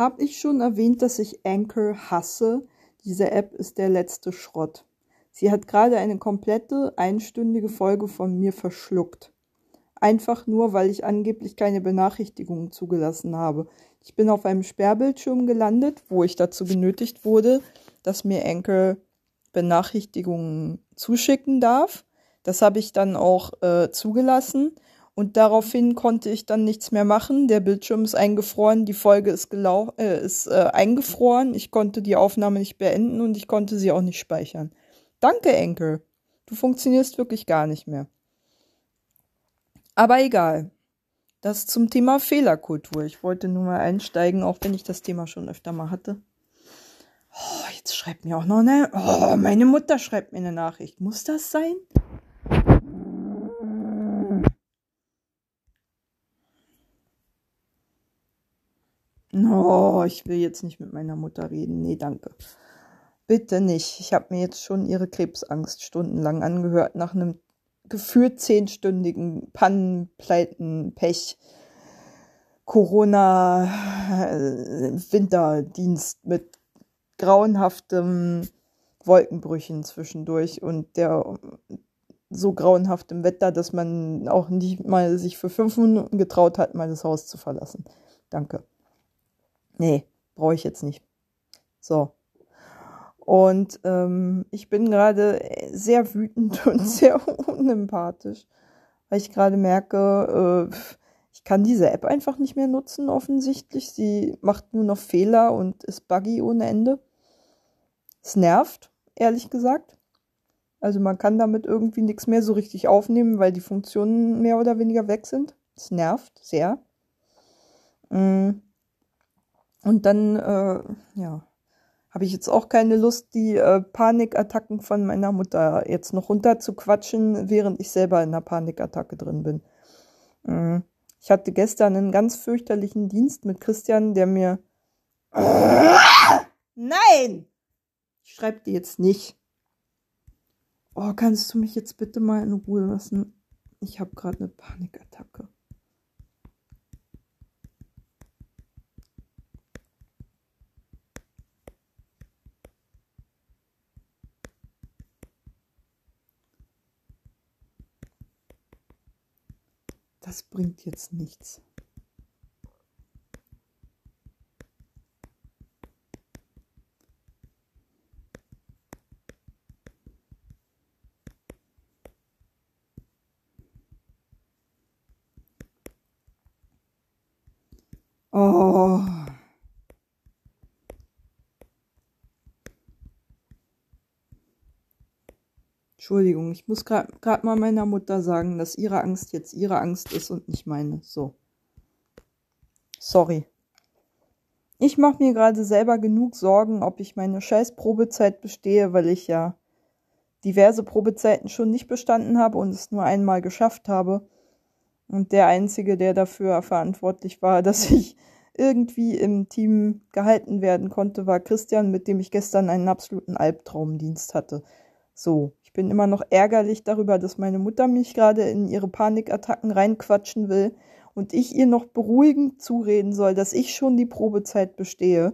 Habe ich schon erwähnt, dass ich Anchor hasse? Diese App ist der letzte Schrott. Sie hat gerade eine komplette einstündige Folge von mir verschluckt. Einfach nur, weil ich angeblich keine Benachrichtigungen zugelassen habe. Ich bin auf einem Sperrbildschirm gelandet, wo ich dazu genötigt wurde, dass mir Anchor Benachrichtigungen zuschicken darf. Das habe ich dann auch äh, zugelassen und daraufhin konnte ich dann nichts mehr machen. Der Bildschirm ist eingefroren, die Folge ist, gelau äh, ist äh, eingefroren. Ich konnte die Aufnahme nicht beenden und ich konnte sie auch nicht speichern. Danke, Enkel. Du funktionierst wirklich gar nicht mehr. Aber egal. Das zum Thema Fehlerkultur. Ich wollte nur mal einsteigen, auch wenn ich das Thema schon öfter mal hatte. Oh, jetzt schreibt mir auch noch eine. Oh, meine Mutter schreibt mir eine Nachricht. Muss das sein? Oh, ich will jetzt nicht mit meiner Mutter reden. Nee, danke. Bitte nicht. Ich habe mir jetzt schon ihre Krebsangst stundenlang angehört nach einem gefühlt zehnstündigen Pannen, Pleiten, Pech, Corona, äh, Winterdienst mit grauenhaftem Wolkenbrüchen zwischendurch und der so grauenhaftem Wetter, dass man auch nicht mal sich für fünf Minuten getraut hat, mal das Haus zu verlassen. Danke. Nee, brauche ich jetzt nicht. So. Und ähm, ich bin gerade sehr wütend und sehr unempathisch, weil ich gerade merke, äh, ich kann diese App einfach nicht mehr nutzen, offensichtlich. Sie macht nur noch Fehler und ist buggy ohne Ende. Es nervt, ehrlich gesagt. Also man kann damit irgendwie nichts mehr so richtig aufnehmen, weil die Funktionen mehr oder weniger weg sind. Es nervt sehr. Mm. Und dann, äh, ja, habe ich jetzt auch keine Lust, die äh, Panikattacken von meiner Mutter jetzt noch runterzuquatschen, während ich selber in einer Panikattacke drin bin. Mhm. Ich hatte gestern einen ganz fürchterlichen Dienst mit Christian, der mir. Nein! Ich schreib dir jetzt nicht. Oh, kannst du mich jetzt bitte mal in Ruhe lassen? Ich habe gerade eine Panikattacke. Das bringt jetzt nichts. Oh. Entschuldigung, ich muss gerade mal meiner Mutter sagen, dass ihre Angst jetzt ihre Angst ist und nicht meine. So. Sorry. Ich mache mir gerade selber genug Sorgen, ob ich meine scheiß Probezeit bestehe, weil ich ja diverse Probezeiten schon nicht bestanden habe und es nur einmal geschafft habe. Und der Einzige, der dafür verantwortlich war, dass ich irgendwie im Team gehalten werden konnte, war Christian, mit dem ich gestern einen absoluten Albtraumdienst hatte. So, ich bin immer noch ärgerlich darüber, dass meine Mutter mich gerade in ihre Panikattacken reinquatschen will und ich ihr noch beruhigend zureden soll, dass ich schon die Probezeit bestehe,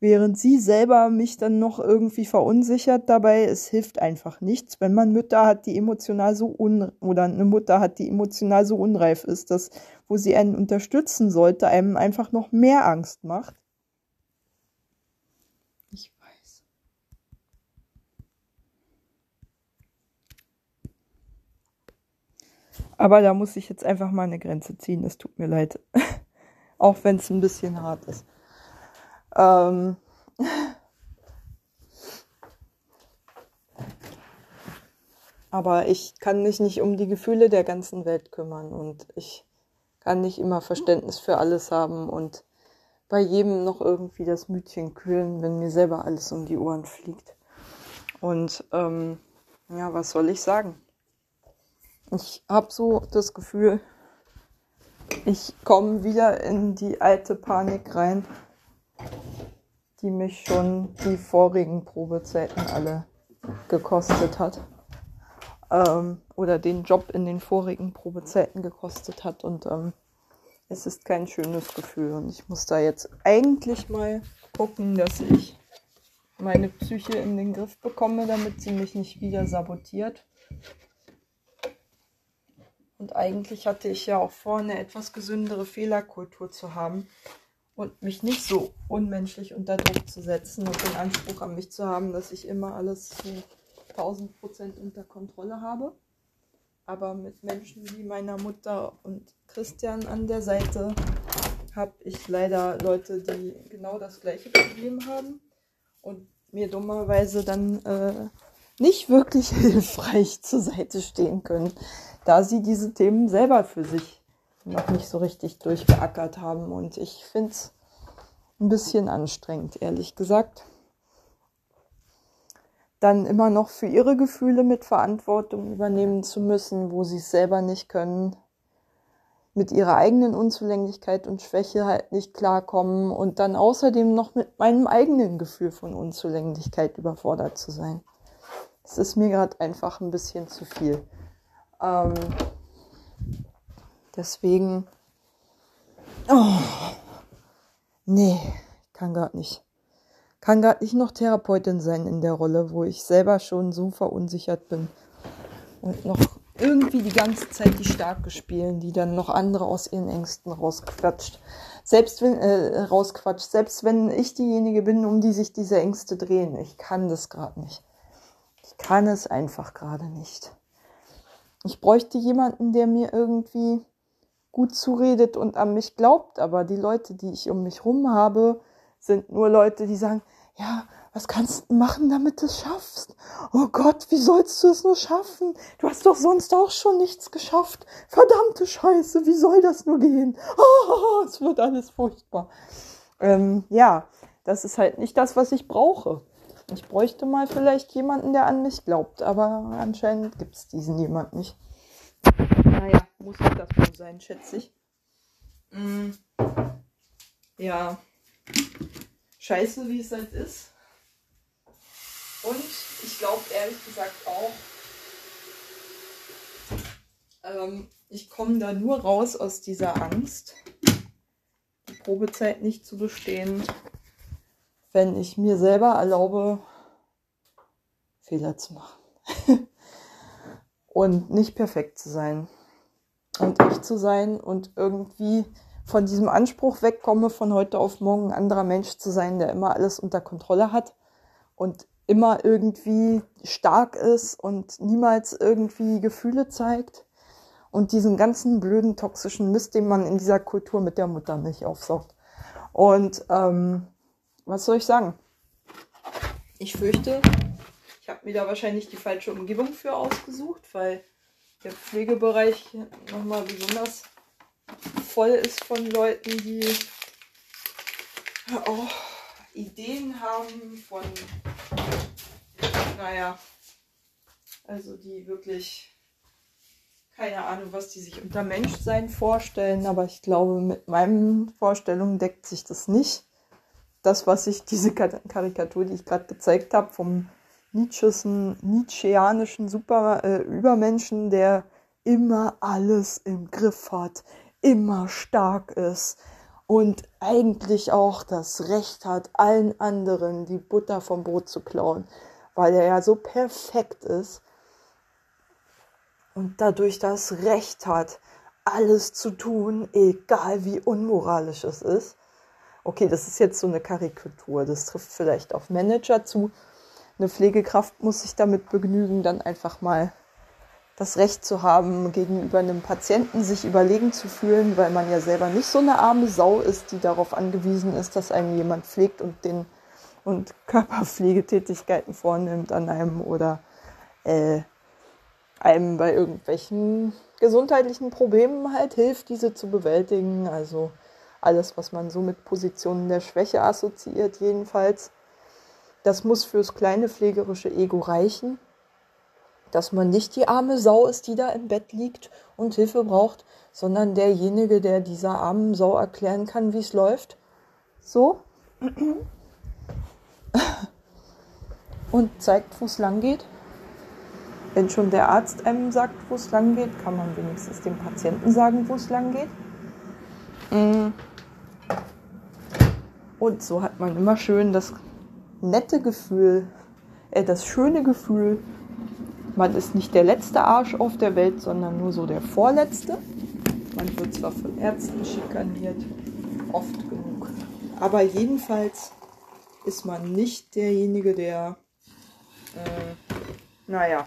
während sie selber mich dann noch irgendwie verunsichert dabei. Es hilft einfach nichts, wenn man Mütter hat, die emotional so un oder eine Mutter hat, die emotional so unreif ist, dass wo sie einen unterstützen sollte, einem einfach noch mehr Angst macht. Aber da muss ich jetzt einfach mal eine Grenze ziehen. Es tut mir leid. Auch wenn es ein bisschen hart ist. Ähm Aber ich kann mich nicht um die Gefühle der ganzen Welt kümmern und ich kann nicht immer Verständnis für alles haben und bei jedem noch irgendwie das Mütchen kühlen, wenn mir selber alles um die Ohren fliegt. Und ähm, ja, was soll ich sagen? Ich habe so das Gefühl, ich komme wieder in die alte Panik rein, die mich schon die vorigen Probezeiten alle gekostet hat. Ähm, oder den Job in den vorigen Probezeiten gekostet hat. Und ähm, es ist kein schönes Gefühl und ich muss da jetzt eigentlich mal gucken, dass ich meine Psyche in den Griff bekomme, damit sie mich nicht wieder sabotiert. Und eigentlich hatte ich ja auch vor, eine etwas gesündere Fehlerkultur zu haben und mich nicht so unmenschlich unter Druck zu setzen und den Anspruch an mich zu haben, dass ich immer alles zu 1000 Prozent unter Kontrolle habe. Aber mit Menschen wie meiner Mutter und Christian an der Seite habe ich leider Leute, die genau das gleiche Problem haben und mir dummerweise dann äh, nicht wirklich hilfreich zur Seite stehen können, da sie diese Themen selber für sich noch nicht so richtig durchgeackert haben. Und ich finde es ein bisschen anstrengend, ehrlich gesagt dann immer noch für ihre Gefühle mit Verantwortung übernehmen zu müssen, wo sie es selber nicht können, mit ihrer eigenen Unzulänglichkeit und Schwäche halt nicht klarkommen und dann außerdem noch mit meinem eigenen Gefühl von Unzulänglichkeit überfordert zu sein. Es ist mir gerade einfach ein bisschen zu viel. Ähm, deswegen, oh, nee, kann gerade nicht kann gerade nicht noch Therapeutin sein in der Rolle, wo ich selber schon so verunsichert bin und noch irgendwie die ganze Zeit die Starke spielen, die dann noch andere aus ihren Ängsten rausquatscht. Selbst wenn, äh, rausquatscht, selbst wenn ich diejenige bin, um die sich diese Ängste drehen. Ich kann das gerade nicht. Ich kann es einfach gerade nicht. Ich bräuchte jemanden, der mir irgendwie gut zuredet und an mich glaubt, aber die Leute, die ich um mich rum habe, sind nur Leute, die sagen, ja, was kannst du machen, damit du es schaffst? Oh Gott, wie sollst du es nur schaffen? Du hast doch sonst auch schon nichts geschafft. Verdammte Scheiße, wie soll das nur gehen? Oh, es wird alles furchtbar. Ähm, ja, das ist halt nicht das, was ich brauche. Ich bräuchte mal vielleicht jemanden, der an mich glaubt, aber anscheinend gibt es diesen jemand nicht. Naja, muss halt das wohl sein, schätze ich. Mm. Ja scheiße, wie es halt ist. Und ich glaube ehrlich gesagt auch, ähm, ich komme da nur raus aus dieser Angst, die Probezeit nicht zu bestehen, wenn ich mir selber erlaube, Fehler zu machen. und nicht perfekt zu sein. Und echt zu sein und irgendwie von diesem Anspruch wegkomme, von heute auf morgen ein anderer Mensch zu sein, der immer alles unter Kontrolle hat und immer irgendwie stark ist und niemals irgendwie Gefühle zeigt und diesen ganzen blöden toxischen Mist, den man in dieser Kultur mit der Mutter nicht aufsaugt. Und ähm, was soll ich sagen? Ich fürchte, ich habe mir da wahrscheinlich die falsche Umgebung für ausgesucht, weil der Pflegebereich nochmal besonders voll ist von Leuten, die auch Ideen haben von, naja, also die wirklich keine Ahnung, was die sich unter Menschsein vorstellen, aber ich glaube, mit meinen Vorstellungen deckt sich das nicht. Das, was ich, diese Karikatur, die ich gerade gezeigt habe, vom Nietzscheanischen Super, äh, Übermenschen, der immer alles im Griff hat, immer stark ist und eigentlich auch das Recht hat, allen anderen die Butter vom Brot zu klauen, weil er ja so perfekt ist und dadurch das Recht hat, alles zu tun, egal wie unmoralisch es ist. Okay, das ist jetzt so eine Karikatur, das trifft vielleicht auf Manager zu. Eine Pflegekraft muss sich damit begnügen, dann einfach mal das Recht zu haben, gegenüber einem Patienten sich überlegen zu fühlen, weil man ja selber nicht so eine arme Sau ist, die darauf angewiesen ist, dass einem jemand pflegt und den und Körperpflegetätigkeiten vornimmt an einem oder äh, einem bei irgendwelchen gesundheitlichen Problemen halt hilft, diese zu bewältigen. Also alles, was man so mit Positionen der Schwäche assoziiert, jedenfalls. Das muss fürs kleine pflegerische Ego reichen dass man nicht die arme Sau ist, die da im Bett liegt und Hilfe braucht, sondern derjenige, der dieser armen Sau erklären kann, wie es läuft. So. Und zeigt, wo es lang geht. Wenn schon der Arzt einem sagt, wo es lang geht, kann man wenigstens dem Patienten sagen, wo es lang geht. Mm. Und so hat man immer schön das nette Gefühl, äh, das schöne Gefühl, man ist nicht der letzte Arsch auf der Welt, sondern nur so der vorletzte. Man wird zwar von Ärzten schikaniert, oft genug, aber jedenfalls ist man nicht derjenige, der, äh, naja,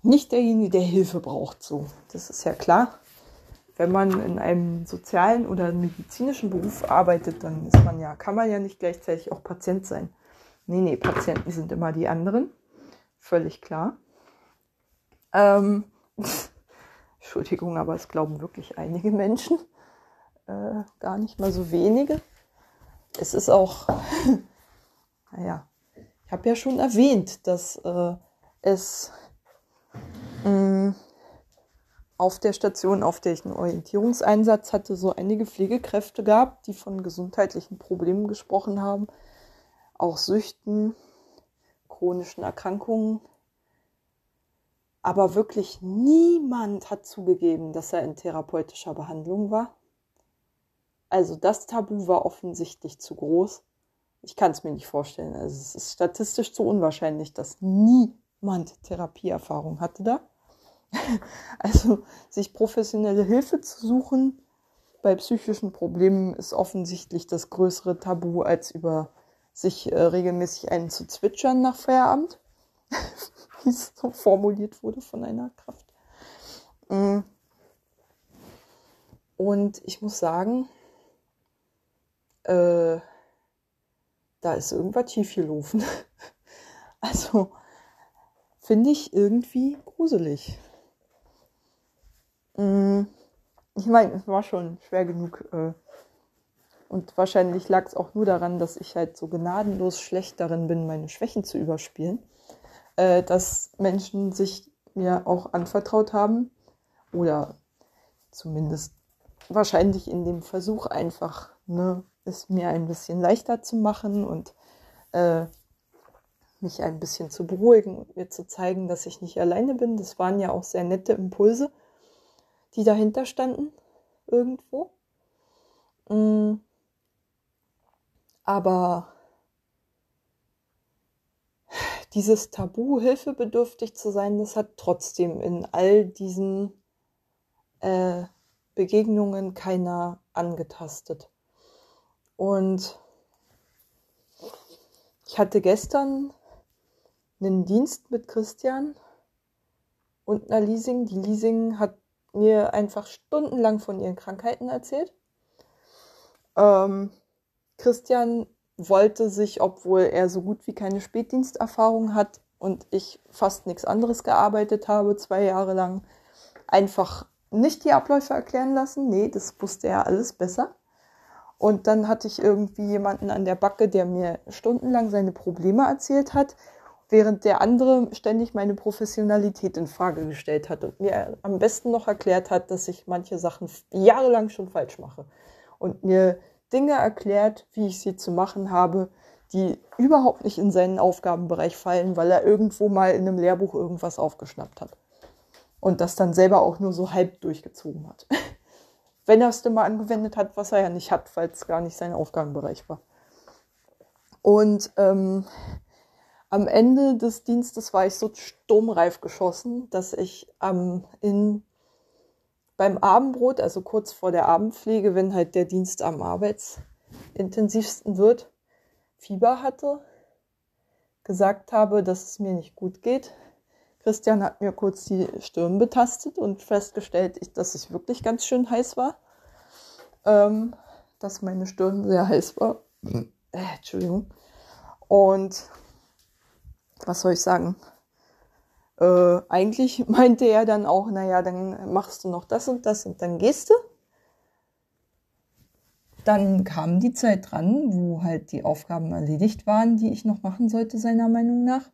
nicht derjenige, der Hilfe braucht. So, das ist ja klar. Wenn man in einem sozialen oder medizinischen Beruf arbeitet, dann ist man ja, kann man ja nicht gleichzeitig auch Patient sein. Nee, nee, Patienten sind immer die anderen. Völlig klar. Ähm, Entschuldigung, aber es glauben wirklich einige Menschen. Äh, gar nicht mal so wenige. Es ist auch, naja, ich habe ja schon erwähnt, dass äh, es mh, mm, auf der Station, auf der ich einen Orientierungseinsatz hatte, so einige Pflegekräfte gab, die von gesundheitlichen Problemen gesprochen haben, auch Süchten, chronischen Erkrankungen. Aber wirklich niemand hat zugegeben, dass er in therapeutischer Behandlung war. Also das Tabu war offensichtlich zu groß. Ich kann es mir nicht vorstellen. Also es ist statistisch zu unwahrscheinlich, dass niemand Therapieerfahrung hatte da. Also sich professionelle Hilfe zu suchen bei psychischen Problemen ist offensichtlich das größere Tabu, als über sich äh, regelmäßig einen zu zwitschern nach Feierabend, wie es so formuliert wurde von einer Kraft. Mm. Und ich muss sagen, äh, da ist irgendwas schief gelaufen. also finde ich irgendwie gruselig. Mm, ich meine, es war schon schwer genug. Äh, und wahrscheinlich lag es auch nur daran, dass ich halt so gnadenlos schlecht darin bin, meine Schwächen zu überspielen, äh, dass Menschen sich mir auch anvertraut haben oder zumindest wahrscheinlich in dem Versuch einfach ne, es mir ein bisschen leichter zu machen und äh, mich ein bisschen zu beruhigen und mir zu zeigen, dass ich nicht alleine bin. Das waren ja auch sehr nette Impulse, die dahinter standen irgendwo. Mm. Aber dieses Tabu, hilfebedürftig zu sein, das hat trotzdem in all diesen äh, Begegnungen keiner angetastet. Und ich hatte gestern einen Dienst mit Christian und einer Leasing. Die Leasing hat mir einfach stundenlang von ihren Krankheiten erzählt. Ähm, Christian wollte sich, obwohl er so gut wie keine Spätdiensterfahrung hat und ich fast nichts anderes gearbeitet habe, zwei Jahre lang, einfach nicht die Abläufe erklären lassen. Nee, das wusste er alles besser. Und dann hatte ich irgendwie jemanden an der Backe, der mir stundenlang seine Probleme erzählt hat, während der andere ständig meine Professionalität in Frage gestellt hat und mir am besten noch erklärt hat, dass ich manche Sachen jahrelang schon falsch mache und mir Dinge erklärt, wie ich sie zu machen habe, die überhaupt nicht in seinen Aufgabenbereich fallen, weil er irgendwo mal in einem Lehrbuch irgendwas aufgeschnappt hat und das dann selber auch nur so halb durchgezogen hat. wenn er es denn mal angewendet hat, was er ja nicht hat, weil es gar nicht sein Aufgabenbereich war. Und ähm, am Ende des Dienstes war ich so sturmreif geschossen, dass ich ähm, in, beim Abendbrot, also kurz vor der Abendpflege, wenn halt der Dienst am arbeitsintensivsten wird, Fieber hatte, gesagt habe, dass es mir nicht gut geht, Christian hat mir kurz die Stirn betastet und festgestellt, dass ich wirklich ganz schön heiß war. Ähm, dass meine Stirn sehr heiß war. Mhm. Äh, Entschuldigung. Und was soll ich sagen? Äh, eigentlich meinte er dann auch, naja, dann machst du noch das und das und dann gehst du. Dann kam die Zeit dran, wo halt die Aufgaben erledigt waren, die ich noch machen sollte, seiner Meinung nach.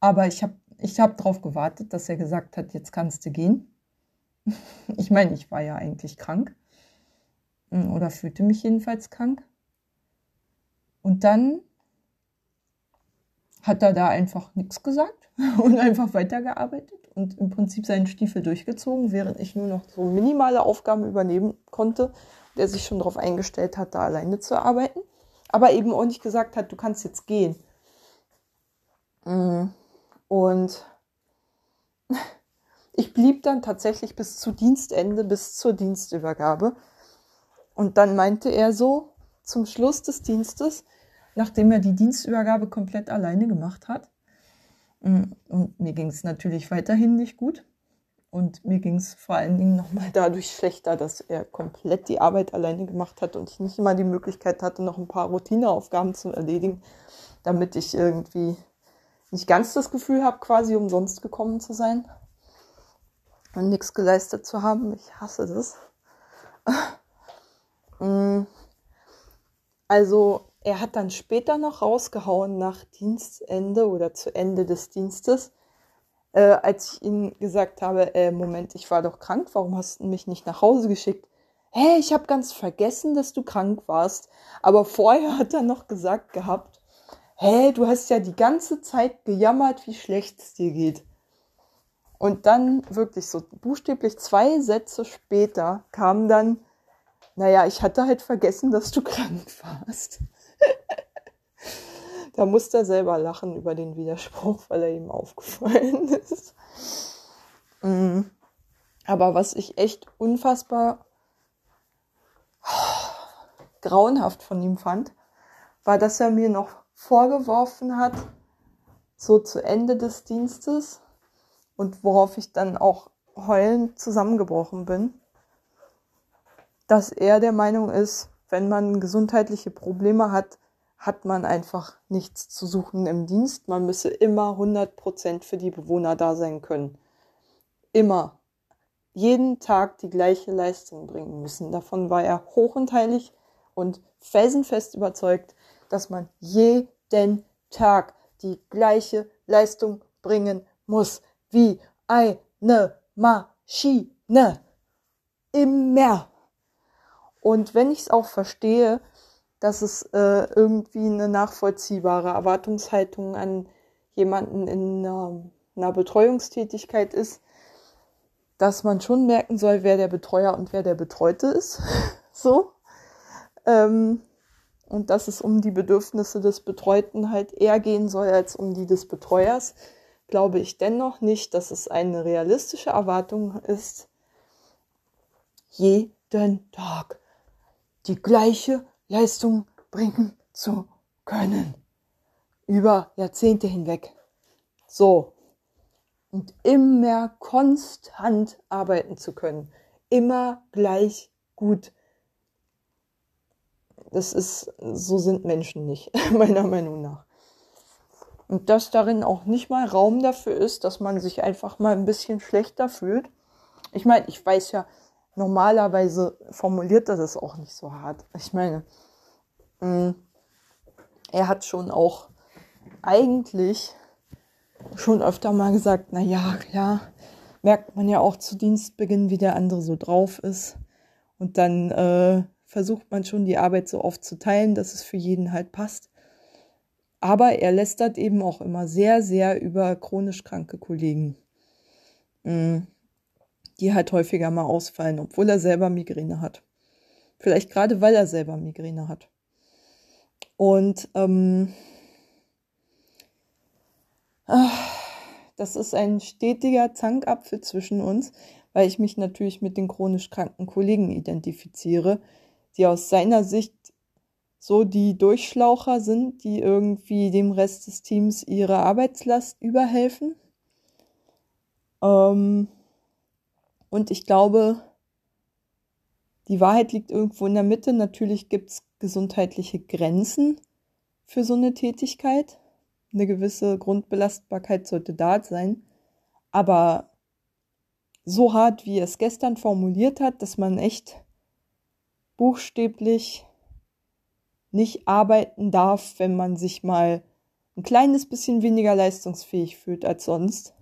Aber ich habe ich hab darauf gewartet, dass er gesagt hat, jetzt kannst du gehen. Ich meine, ich war ja eigentlich krank hm, oder fühlte mich jedenfalls krank. Und dann hat er da einfach nichts gesagt und einfach weitergearbeitet und im Prinzip seinen Stiefel durchgezogen, während ich nur noch so minimale Aufgaben übernehmen konnte, der sich schon darauf eingestellt hat, da alleine zu arbeiten, aber eben auch nicht gesagt hat, du kannst jetzt gehen. Mm. Und ich blieb dann tatsächlich bis zu Dienstende, bis zur Dienstübergabe. Und dann meinte er so zum Schluss des Dienstes, nachdem er die Dienstübergabe komplett alleine gemacht hat, mm, und mir ging es natürlich weiterhin nicht gut. Und mir ging es vor allen Dingen nochmal dadurch schlechter, dass er komplett die Arbeit alleine gemacht hat und ich nicht immer die Möglichkeit hatte, noch ein paar Routineaufgaben zu erledigen, damit ich irgendwie nicht ganz das Gefühl habe, quasi umsonst gekommen zu sein und nichts geleistet zu haben. Ich hasse das. Mm. also er hat dann später noch rausgehauen nach Dienstende oder zu Ende des Dienstes, äh, als ich ihm gesagt habe, äh, Moment, ich war doch krank, warum hast du mich nicht nach Hause geschickt? Hä, hey, ich habe ganz vergessen, dass du krank warst. Aber vorher hat er noch gesagt gehabt, hä, du hast ja die ganze Zeit gejammert, wie schlecht es dir geht. Und dann wirklich so buchstäblich zwei Sätze später kam dann, naja, ich hatte halt vergessen, dass du krank warst. da musste er selber lachen über den Widerspruch, weil er ihm aufgefallen ist. Mm. Aber was ich echt unfassbar grauenhaft von ihm fand, war, dass er mir noch vorgeworfen hat, so zu Ende des Dienstes und worauf ich dann auch heulend zusammengebrochen bin, dass er der Meinung ist, wenn man gesundheitliche Probleme hat, hat man einfach nichts zu suchen im Dienst. Man müsse immer 100 Prozent für die Bewohner da sein können. Immer. Jeden Tag die gleiche Leistung bringen müssen. Davon war er hoch und felsenfest überzeugt, dass man jeden Tag die gleiche Leistung bringen muss wie eine Maschine im Meer. Und wenn ich es auch verstehe, dass es äh, irgendwie eine nachvollziehbare Erwartungshaltung an jemanden in einer, einer Betreuungstätigkeit ist, dass man schon merken soll, wer der Betreuer und wer der Betreute ist. so. Ähm, und dass es um die Bedürfnisse des Betreuten halt eher gehen soll als um die des Betreuers, glaube ich dennoch nicht, dass es eine realistische Erwartung ist, jeden Tag die gleiche Leistung bringen zu können. Über Jahrzehnte hinweg. So. Und immer konstant arbeiten zu können. Immer gleich gut das ist, so sind Menschen nicht, meiner Meinung nach. Und dass darin auch nicht mal Raum dafür ist, dass man sich einfach mal ein bisschen schlechter fühlt. Ich meine, ich weiß ja, normalerweise formuliert er das auch nicht so hart. Ich meine, mm, er hat schon auch eigentlich schon öfter mal gesagt, na ja, klar, merkt man ja auch zu Dienstbeginn, wie der andere so drauf ist. Und dann äh, versucht man schon die Arbeit so oft zu teilen, dass es für jeden halt passt. Aber er lästert eben auch immer sehr, sehr über chronisch kranke Kollegen, mm, die halt häufiger mal ausfallen, obwohl er selber Migräne hat. Vielleicht gerade, weil er selber Migräne hat. Und ähm, das ist ein stetiger Zankapfel zwischen uns, weil ich mich natürlich mit den chronisch kranken Kollegen identifiziere, die aus seiner Sicht so die Durchschlaucher sind, die irgendwie dem Rest des Teams ihre Arbeitslast überhelfen. Ähm, und ich glaube, die Wahrheit liegt irgendwo in der Mitte. Natürlich gibt es gesundheitliche Grenzen für so eine Tätigkeit. Eine gewisse Grundbelastbarkeit sollte da sein. Aber so hart, wie er es gestern formuliert hat, dass man echt buchstäblich nicht arbeiten darf, wenn man sich mal ein kleines bisschen weniger leistungsfähig fühlt als sonst,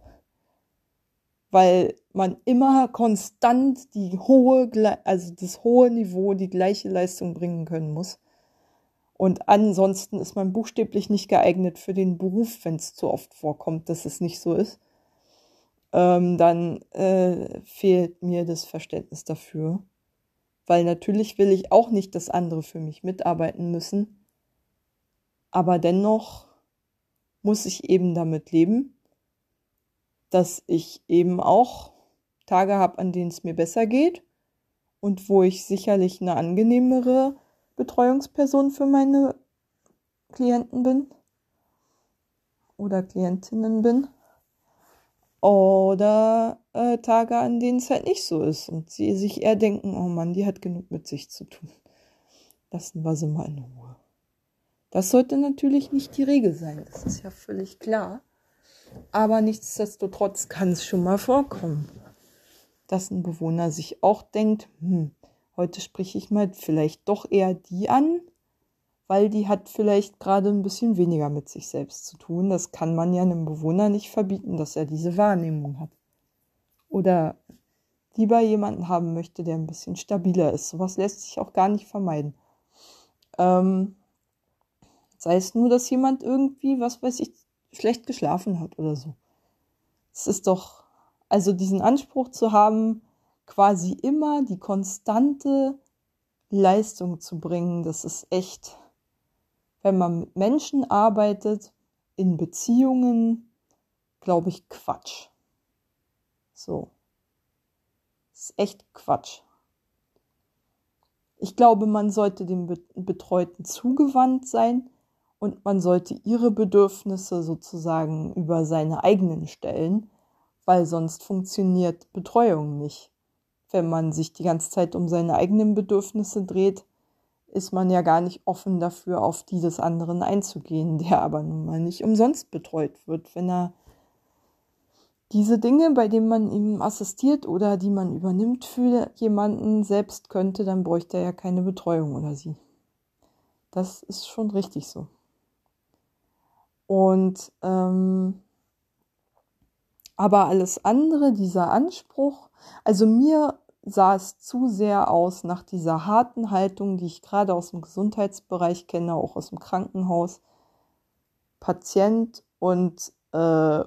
weil man immer konstant die hohe, also das hohe Niveau, die gleiche Leistung bringen können muss. Und ansonsten ist man buchstäblich nicht geeignet für den Beruf, wenn es zu oft vorkommt, dass es nicht so ist. Ähm, dann äh, fehlt mir das Verständnis dafür. Weil natürlich will ich auch nicht, dass andere für mich mitarbeiten müssen. Aber dennoch muss ich eben damit leben, dass ich eben auch Tage habe, an denen es mir besser geht und wo ich sicherlich eine angenehmere Betreuungsperson für meine Klienten bin oder Klientinnen bin. Oder äh, Tage, an denen es halt nicht so ist und sie sich eher denken, oh Mann, die hat genug mit sich zu tun. Lassen wir sie mal in Ruhe. Das sollte natürlich nicht die Regel sein, das ist ja völlig klar. Aber nichtsdestotrotz kann es schon mal vorkommen, dass ein Bewohner sich auch denkt, hm, heute spreche ich mal vielleicht doch eher die an, weil die hat vielleicht gerade ein bisschen weniger mit sich selbst zu tun. Das kann man ja einem Bewohner nicht verbieten, dass er diese Wahrnehmung hat. Oder lieber jemanden haben möchte, der ein bisschen stabiler ist. Sowas lässt sich auch gar nicht vermeiden. Ähm, sei es nur, dass jemand irgendwie, was weiß ich, schlecht geschlafen hat oder so. Es ist doch, also diesen Anspruch zu haben, quasi immer die konstante Leistung zu bringen, das ist echt, wenn man mit Menschen arbeitet, in Beziehungen, glaube ich, Quatsch. So. Das ist echt Quatsch. Ich glaube, man sollte dem Betreuten zugewandt sein und man sollte ihre Bedürfnisse sozusagen über seine eigenen stellen, weil sonst funktioniert Betreuung nicht. Wenn man sich die ganze Zeit um seine eigenen Bedürfnisse dreht, ist man ja gar nicht offen dafür, auf die des anderen einzugehen, der aber nun mal nicht umsonst betreut wird, wenn er diese Dinge, bei denen man ihm assistiert oder die man übernimmt für jemanden selbst könnte, dann bräuchte er ja keine Betreuung oder sie. Das ist schon richtig so. Und ähm, aber alles andere, dieser Anspruch, also mir sah es zu sehr aus nach dieser harten Haltung, die ich gerade aus dem Gesundheitsbereich kenne, auch aus dem Krankenhaus. Patient und äh,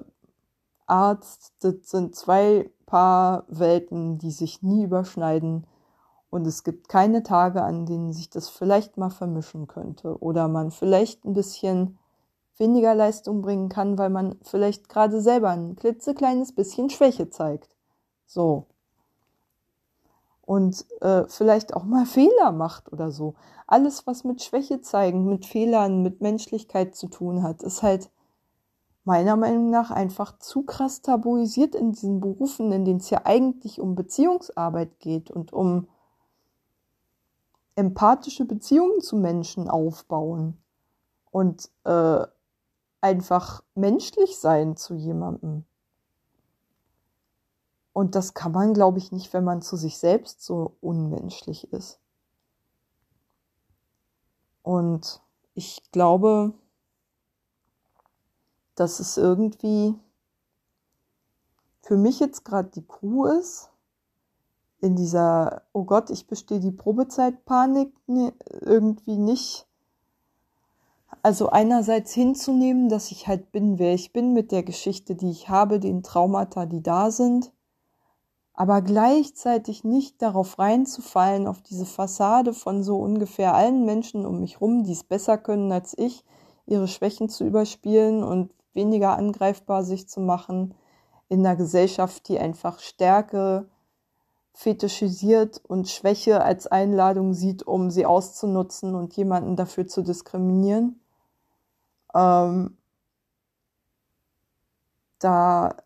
Arzt, das sind zwei Paar Welten, die sich nie überschneiden. Und es gibt keine Tage, an denen sich das vielleicht mal vermischen könnte oder man vielleicht ein bisschen weniger Leistung bringen kann, weil man vielleicht gerade selber ein klitzekleines bisschen Schwäche zeigt. So. Und äh, vielleicht auch mal Fehler macht oder so. Alles, was mit Schwäche zeigen, mit Fehlern, mit Menschlichkeit zu tun hat, ist halt meiner Meinung nach einfach zu krass tabuisiert in diesen Berufen, in denen es ja eigentlich um Beziehungsarbeit geht und um empathische Beziehungen zu Menschen aufbauen. Und äh, einfach menschlich sein zu jemandem. Und das kann man, glaube ich, nicht, wenn man zu sich selbst so unmenschlich ist. Und ich glaube, dass es irgendwie für mich jetzt gerade die Crew ist, in dieser, oh Gott, ich bestehe die Probezeit-Panik irgendwie nicht also einerseits hinzunehmen, dass ich halt bin, wer ich bin, mit der Geschichte, die ich habe, den Traumata, die da sind, aber gleichzeitig nicht darauf reinzufallen, auf diese Fassade von so ungefähr allen Menschen um mich rum, die es besser können als ich, ihre Schwächen zu überspielen und weniger angreifbar sich zu machen in einer Gesellschaft, die einfach Stärke fetischisiert und Schwäche als Einladung sieht, um sie auszunutzen und jemanden dafür zu diskriminieren. Ähm, da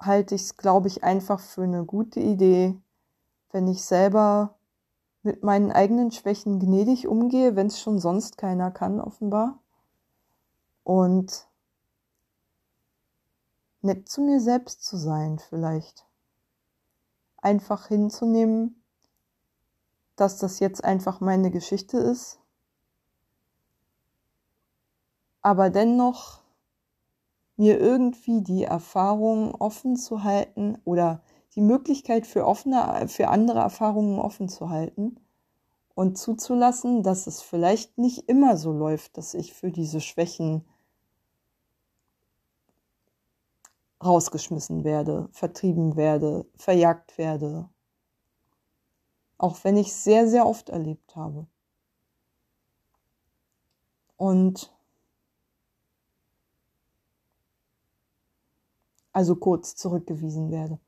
halte ich es, glaube ich, einfach für eine gute Idee, wenn ich selber mit meinen eigenen Schwächen gnädig umgehe, wenn es schon sonst keiner kann, offenbar. Und nett zu mir selbst zu sein, vielleicht. Einfach hinzunehmen, dass das jetzt einfach meine Geschichte ist aber dennoch mir irgendwie die Erfahrungen offen zu halten oder die Möglichkeit für offene, für andere Erfahrungen offen zu halten und zuzulassen, dass es vielleicht nicht immer so läuft, dass ich für diese Schwächen rausgeschmissen werde, vertrieben werde, verjagt werde. Auch wenn ich sehr, sehr oft erlebt habe. Und also kurz zurückgewiesen werde.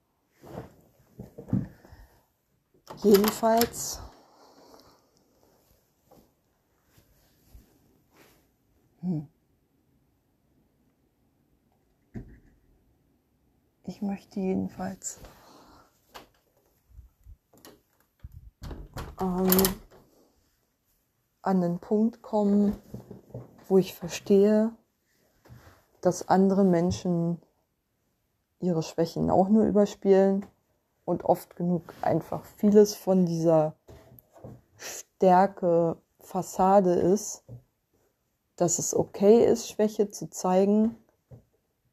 Jedenfalls hm. Ich möchte jedenfalls ähm, an den Punkt kommen, wo ich verstehe, dass andere Menschen ihre Schwächen auch nur überspielen und oft genug einfach vieles von dieser Stärke Fassade ist, dass es okay ist, Schwäche zu zeigen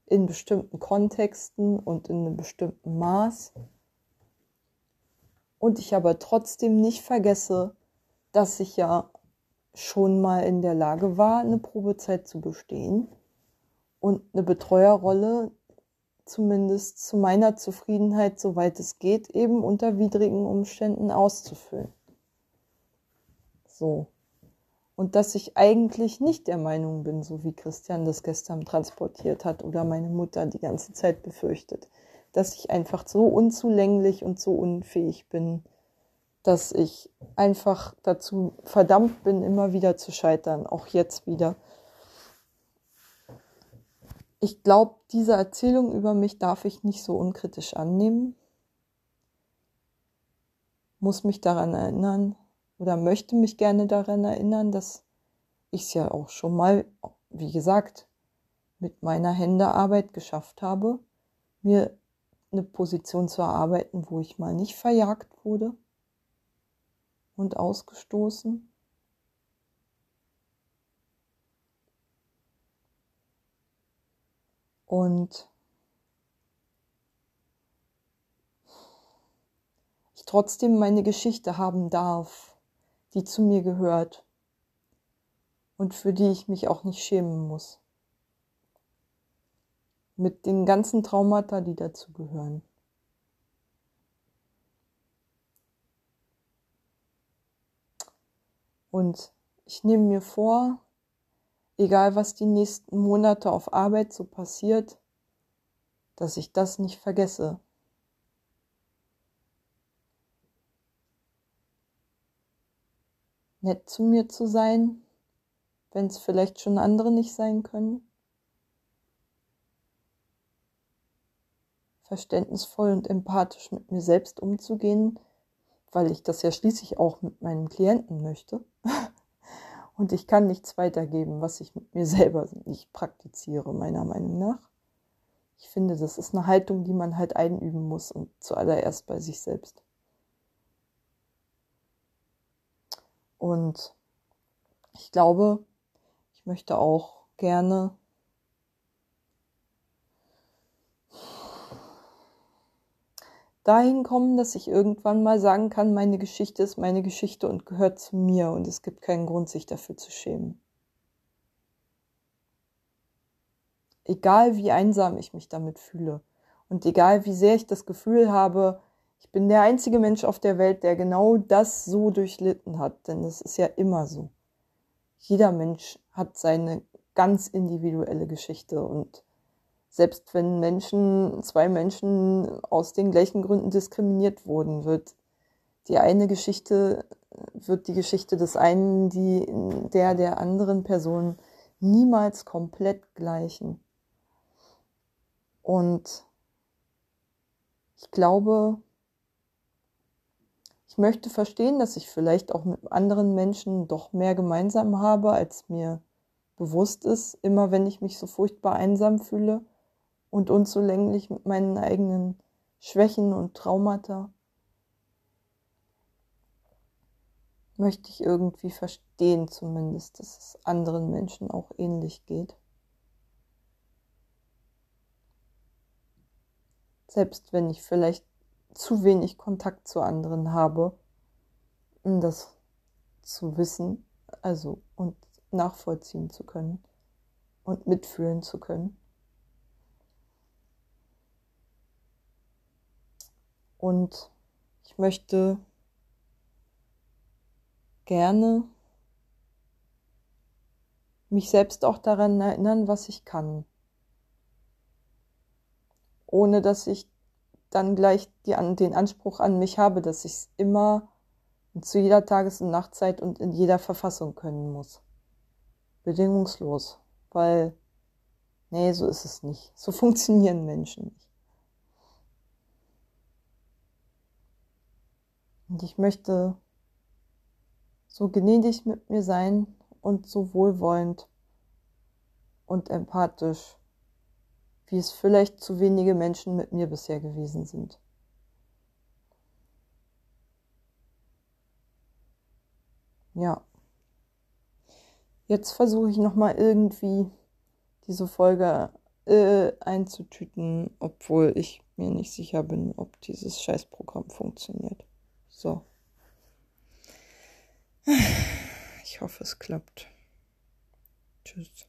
in bestimmten Kontexten und in einem bestimmten Maß. Und ich aber trotzdem nicht vergesse, dass ich ja schon mal in der Lage war, eine Probezeit zu bestehen und eine Betreuerrolle zumindest zu meiner Zufriedenheit, soweit es geht, eben unter widrigen Umständen auszufüllen. So und dass ich eigentlich nicht der Meinung bin, so wie Christian das gestern transportiert hat oder meine Mutter die ganze Zeit befürchtet, dass ich einfach so unzulänglich und so unfähig bin, dass ich einfach dazu verdammt bin, immer wieder zu scheitern, auch jetzt wieder. Ich glaube, diese Erzählung über mich darf ich nicht so unkritisch annehmen, muss mich daran erinnern, oder möchte mich gerne daran erinnern, dass ich es ja auch schon mal, wie gesagt, mit meiner Händearbeit geschafft habe, mir eine Position zu erarbeiten, wo ich mal nicht verjagt wurde und ausgestoßen. Und ich trotzdem meine Geschichte haben darf die zu mir gehört und für die ich mich auch nicht schämen muss. Mit den ganzen Traumata, die dazu gehören. Und ich nehme mir vor, egal was die nächsten Monate auf Arbeit so passiert, dass ich das nicht vergesse, nett zu mir zu sein, wenn es vielleicht schon andere nicht sein können. Verständnisvoll und empathisch mit mir selbst umzugehen, weil ich das ja schließlich auch mit meinen Klienten möchte. Und ich kann nichts weitergeben, was ich mit mir selber nicht praktiziere, meiner Meinung nach. Ich finde, das ist eine Haltung, die man halt einüben muss und zuallererst bei sich selbst. Und ich glaube, ich möchte auch gerne dahin kommen, dass ich irgendwann mal sagen kann, meine Geschichte ist meine Geschichte und gehört zu mir und es gibt keinen Grund, sich dafür zu schämen. Egal wie einsam ich mich damit fühle und egal wie sehr ich das Gefühl habe, ich bin der einzige Mensch auf der Welt, der genau das so durchlitten hat, denn das ist ja immer so. Jeder Mensch hat seine ganz individuelle Geschichte und selbst wenn Menschen, zwei Menschen aus den gleichen Gründen diskriminiert wurden, wird die eine Geschichte, wird die Geschichte des einen, die der der anderen Person niemals komplett gleichen. Und ich glaube, ich möchte verstehen, dass ich vielleicht auch mit anderen Menschen doch mehr gemeinsam habe, als mir bewusst ist, immer wenn ich mich so furchtbar einsam fühle und unzulänglich mit meinen eigenen Schwächen und Traumata. Möchte ich irgendwie verstehen zumindest, dass es anderen Menschen auch ähnlich geht. Selbst wenn ich vielleicht zu wenig Kontakt zu anderen habe, um das zu wissen, also und nachvollziehen zu können und mitfühlen zu können. Und ich möchte gerne mich selbst auch daran erinnern, was ich kann. Ohne dass ich dann gleich die, den Anspruch an mich habe, dass ich es immer zu jeder Tages- und Nachtzeit und in jeder Verfassung können muss. Bedingungslos. Weil, nee, so ist es nicht. So funktionieren Menschen nicht. Und ich möchte so gnädig mit mir sein und so wohlwollend und empathisch, wie es vielleicht zu wenige Menschen mit mir bisher gewesen sind. Ja. Jetzt versuche ich nochmal irgendwie diese Folge äh, einzutüten, obwohl ich mir nicht sicher bin, ob dieses Scheißprogramm funktioniert. So. Ich hoffe, es klappt. Tschüss.